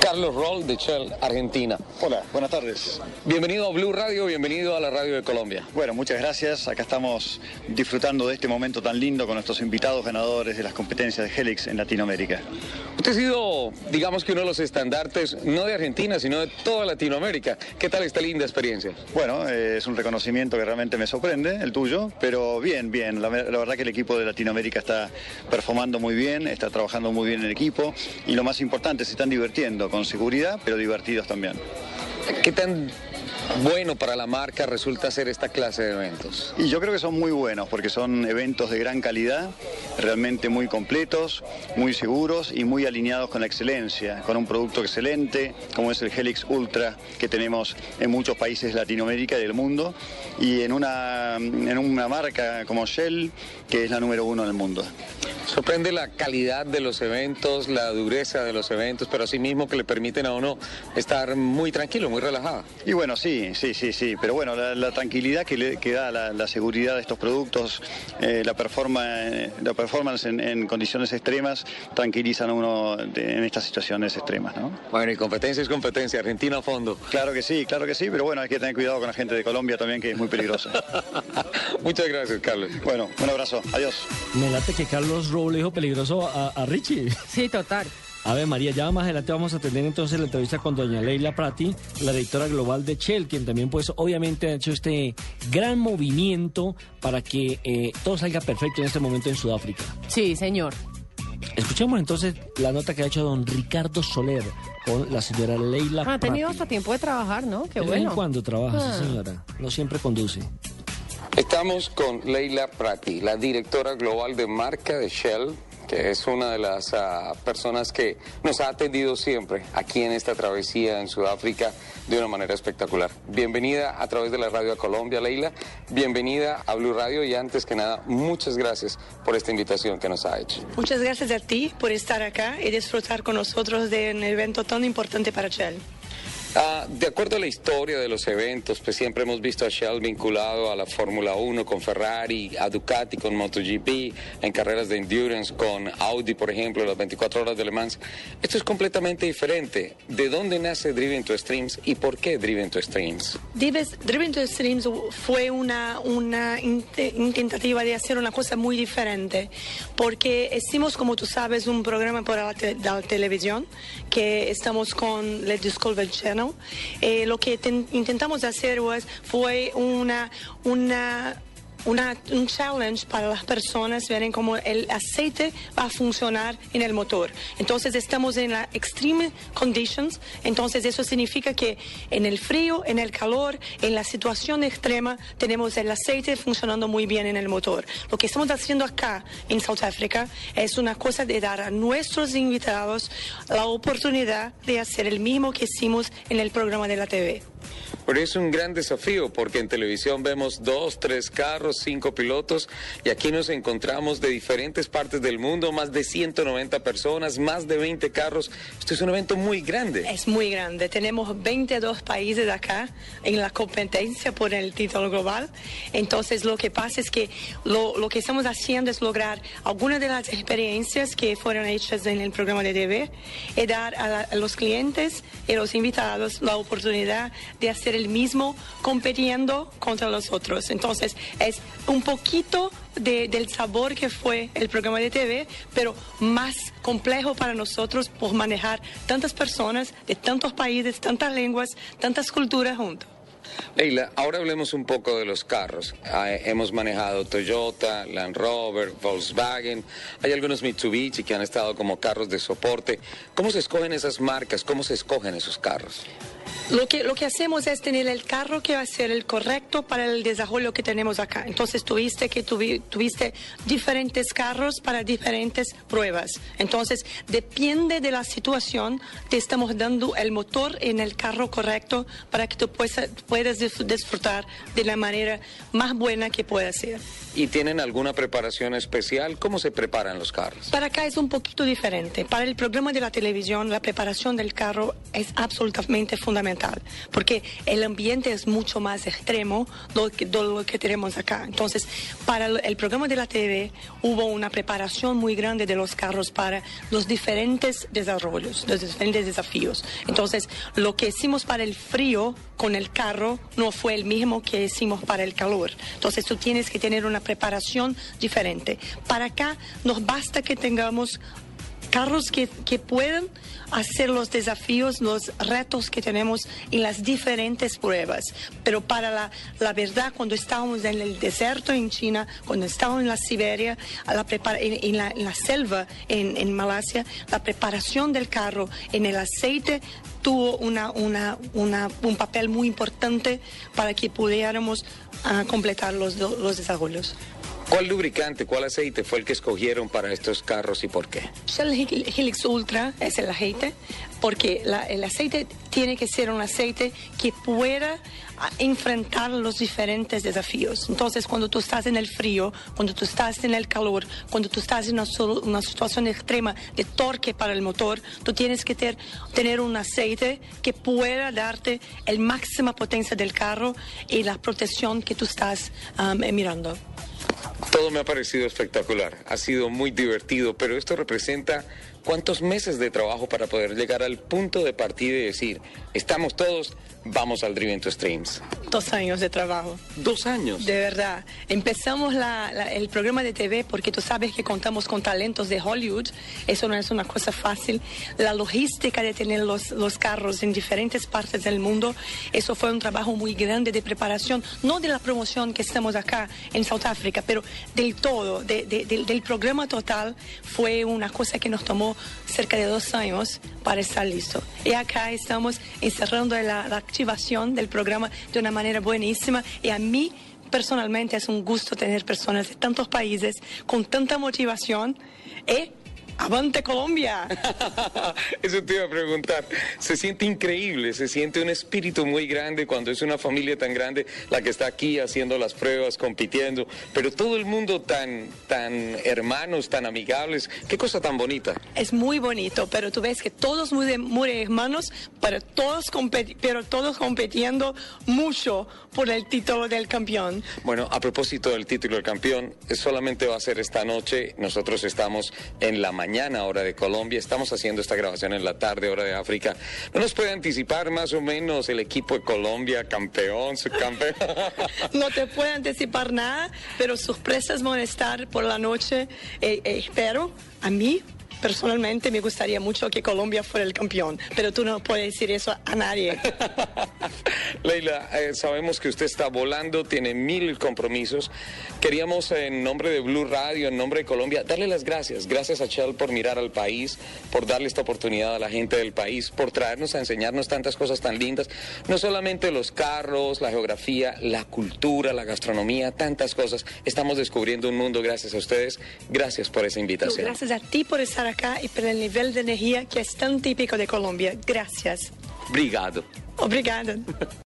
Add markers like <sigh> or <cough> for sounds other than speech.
Carlos Roll de Shell, Argentina. Hola, buenas tardes. Bienvenido a Blue Radio, bienvenido a la radio de Colombia. Bueno, muchas gracias. Acá estamos disfrutando de este momento tan lindo con nuestros invitados ganadores de las competencias de Helix en Latinoamérica. Usted ha sido, digamos que uno de los estandartes, no de Argentina, sino de toda Latinoamérica. ¿Qué tal esta linda experiencia? Bueno, eh, es un reconocimiento que realmente me sorprende, el tuyo, pero bien, bien. La, la verdad que el equipo de Latinoamérica está performando muy bien, está trabajando muy bien el equipo y lo más importante, se están divirtiendo con seguridad, pero divertidos también. ¿Qué tan bueno para la marca resulta ser esta clase de eventos? Y yo creo que son muy buenos porque son eventos de gran calidad, realmente muy completos, muy seguros y muy alineados con la excelencia, con un producto excelente como es el Helix Ultra que tenemos en muchos países de Latinoamérica y del mundo y en una, en una marca como Shell que es la número uno en el mundo. Sorprende la calidad de los eventos, la dureza de los eventos, pero asimismo que le permiten a uno estar muy tranquilo, muy relajado. Y bueno, sí, sí, sí, sí, pero bueno, la, la tranquilidad que, le, que da la, la, seguridad de estos productos, eh, la, performa, la performance en, en, condiciones extremas, tranquilizan a uno de, en estas situaciones extremas, ¿no? Bueno, y competencia es competencia, Argentina a fondo. Claro que sí, claro que sí, pero bueno, hay que tener cuidado con la gente de Colombia también, que es muy peligrosa. <laughs> Muchas gracias, Carlos. Bueno, un abrazo, adiós. Me late que Carlos Rowe le dijo peligroso a, a Richie. Sí, total. A ver, María, ya más adelante vamos a tener entonces la entrevista con doña Leila Prati, la directora global de Shell, quien también pues obviamente ha hecho este gran movimiento para que eh, todo salga perfecto en este momento en Sudáfrica. Sí, señor. Escuchemos entonces la nota que ha hecho don Ricardo Soler con la señora Leila Ha tenido hasta tiempo de trabajar, ¿no? Qué bueno. cuando trabaja, Ah. sí, señora. No siempre conduce. Estamos con Leila Prati, la directora global de marca de Shell, que es una de las ah, personas que nos ha atendido siempre aquí en esta travesía en Sudáfrica de una manera espectacular. Bienvenida a través de la radio a Colombia, Leila. Bienvenida a Blue Radio y antes que nada, muchas gracias por esta invitación que nos ha hecho. Muchas gracias a ti por estar acá y disfrutar con nosotros de un evento tan importante para Shell. Ah, de acuerdo a la historia de los eventos, pues siempre hemos visto a Shell vinculado a la Fórmula 1 con Ferrari, a Ducati con MotoGP, en carreras de endurance con Audi, por ejemplo, las 24 horas de Le Mans. Esto es completamente diferente. ¿De dónde nace Driven to Streams y por qué Driven to Streams? Driven to Streams fue una, una int- intentativa de hacer una cosa muy diferente, porque hicimos, como tú sabes, un programa por la, te- la televisión, que estamos con el Discovery Channel. Eh, lo que ten- intentamos hacer was- fue una... una una, un challenge para las personas ver cómo el aceite va a funcionar en el motor. Entonces estamos en la extreme conditions, entonces eso significa que en el frío, en el calor, en la situación extrema tenemos el aceite funcionando muy bien en el motor. Lo que estamos haciendo acá en South Africa es una cosa de dar a nuestros invitados la oportunidad de hacer el mismo que hicimos en el programa de la TV. Pero es un gran desafío porque en televisión vemos dos, tres carros, cinco pilotos y aquí nos encontramos de diferentes partes del mundo, más de 190 personas, más de 20 carros. Esto es un evento muy grande. Es muy grande. Tenemos 22 países acá en la competencia por el título global. Entonces, lo que pasa es que lo, lo que estamos haciendo es lograr algunas de las experiencias que fueron hechas en el programa de TV y dar a, la- a los clientes y los invitados la oportunidad de hacer el mismo compitiendo contra los otros. Entonces, es un poquito de- del sabor que fue el programa de TV, pero más complejo para nosotros por manejar tantas personas de tantos países, tantas lenguas, tantas culturas juntos. Leila, ahora hablemos un poco de los carros. Ah, hemos manejado Toyota, Land Rover, Volkswagen, hay algunos Mitsubishi que han estado como carros de soporte. ¿Cómo se escogen esas marcas? ¿Cómo se escogen esos carros? Lo que, lo que hacemos es tener el carro que va a ser el correcto para el desarrollo que tenemos acá. Entonces tuviste que tuvi- tuviste diferentes carros para diferentes pruebas. Entonces depende de la situación, te estamos dando el motor en el carro correcto para que tú puedas, puedas disfrutar de la manera más buena que pueda ser. ¿Y tienen alguna preparación especial? ¿Cómo se preparan los carros? Para acá es un poquito diferente. Para el programa de la televisión, la preparación del carro es absolutamente fundamental, porque el ambiente es mucho más extremo de lo que, tenemos acá. Entonces, para el programa de la TV hubo una preparación muy grande de los carros para los diferentes desarrollos, los diferentes desafíos. Entonces, lo que hicimos para el frío con el carro no fue el mismo que hicimos para el calor. Entonces, tú tienes que tener una preparación diferente. Para acá nos basta que tengamos carros que, que hacer los desafíos, los retos que tenemos en las diferentes pruebas. Pero para la, la verdad, cuando estábamos en el desierto en China, cuando estábamos en la Siberia, la en, en la, selva en, en Malasia, la preparación del carro en el aceite tuvo una, una, una- un papel muy importante para que pudiéramos ah, completar los, los desarrollos. ¿Cuál lubricante, cuál aceite fue el que escogieron para estos carros y por qué? Hel- Helix Ultra es el aceite, porque la- el aceite tiene que ser un aceite que pueda ah, enfrentar los diferentes desafíos. Entonces, cuando tú estás en el frío, cuando tú estás en el calor, cuando tú estás en una, una situación extrema de torque para el motor, tú tienes que ter- tener un aceite que pueda darte el máxima potencia del carro y la protección que tú estás ah, mirando. Todo me ha parecido espectacular, ha sido muy divertido, pero esto representa cuántos meses de trabajo para poder llegar al punto de partida y decir, estamos todos, vamos al Driven to Streams. Dos años de trabajo. Dos años. De verdad. Empezamos la- la- el programa de TV porque tú sabes que contamos con talentos de Hollywood. Eso no es una cosa fácil. La logística de tener los, los carros en diferentes partes del mundo, eso fue un trabajo muy grande de preparación, no de la promoción que estamos acá en South África, pero del todo, de- de- del- del programa total, fue una cosa que nos tomó cerca de dos años para estar listo. Y acá estamos encerrando la, la activación del programa de una manera buenísima y a mí personalmente es un gusto tener personas de tantos países con tanta motivación. ¿Eh? ¡Avante Colombia! <laughs> Eso te iba a preguntar. Se siente increíble, se siente un espíritu muy grande cuando es una familia tan grande la que está aquí haciendo las pruebas, compitiendo, pero todo el mundo tan, tan hermanos, tan amigables. Qué cosa tan bonita. Es muy bonito, pero tú ves que todos muy, de- muy hermanos, pero todos, pero todos compitiendo mucho por el título del campeón. Bueno, a propósito del título del campeón, solamente va a ser esta noche. Nosotros estamos en la mañana, hora de Colombia. Estamos haciendo esta grabación en la tarde, hora de África. ¿No nos puede anticipar más o menos el equipo de Colombia, campeón, subcampeón? <laughs> No te puedo anticipar nada, pero sorpresas van a estar por la noche. Eh, eh, espero, a mí personalmente me gustaría mucho que Colombia fuera el campeón, pero tú no puedes decir eso a nadie. <laughs> Leila, eh, sabemos que usted está volando, tiene mil compromisos. Queríamos, en nombre de Blue Radio, en nombre de Colombia, darle las gracias. Gracias a Shell por mirar al país, por darle esta oportunidad a la gente del país, por traernos a enseñarnos tantas cosas tan lindas. No solamente los carros, la geografía, la cultura, la gastronomía, tantas cosas. Estamos descubriendo un mundo gracias a ustedes. Gracias por esa invitación. Gracias a ti por estar acá y por el nivel de energía que es tan típico de Colombia. Gracias. Obrigado. Obrigada.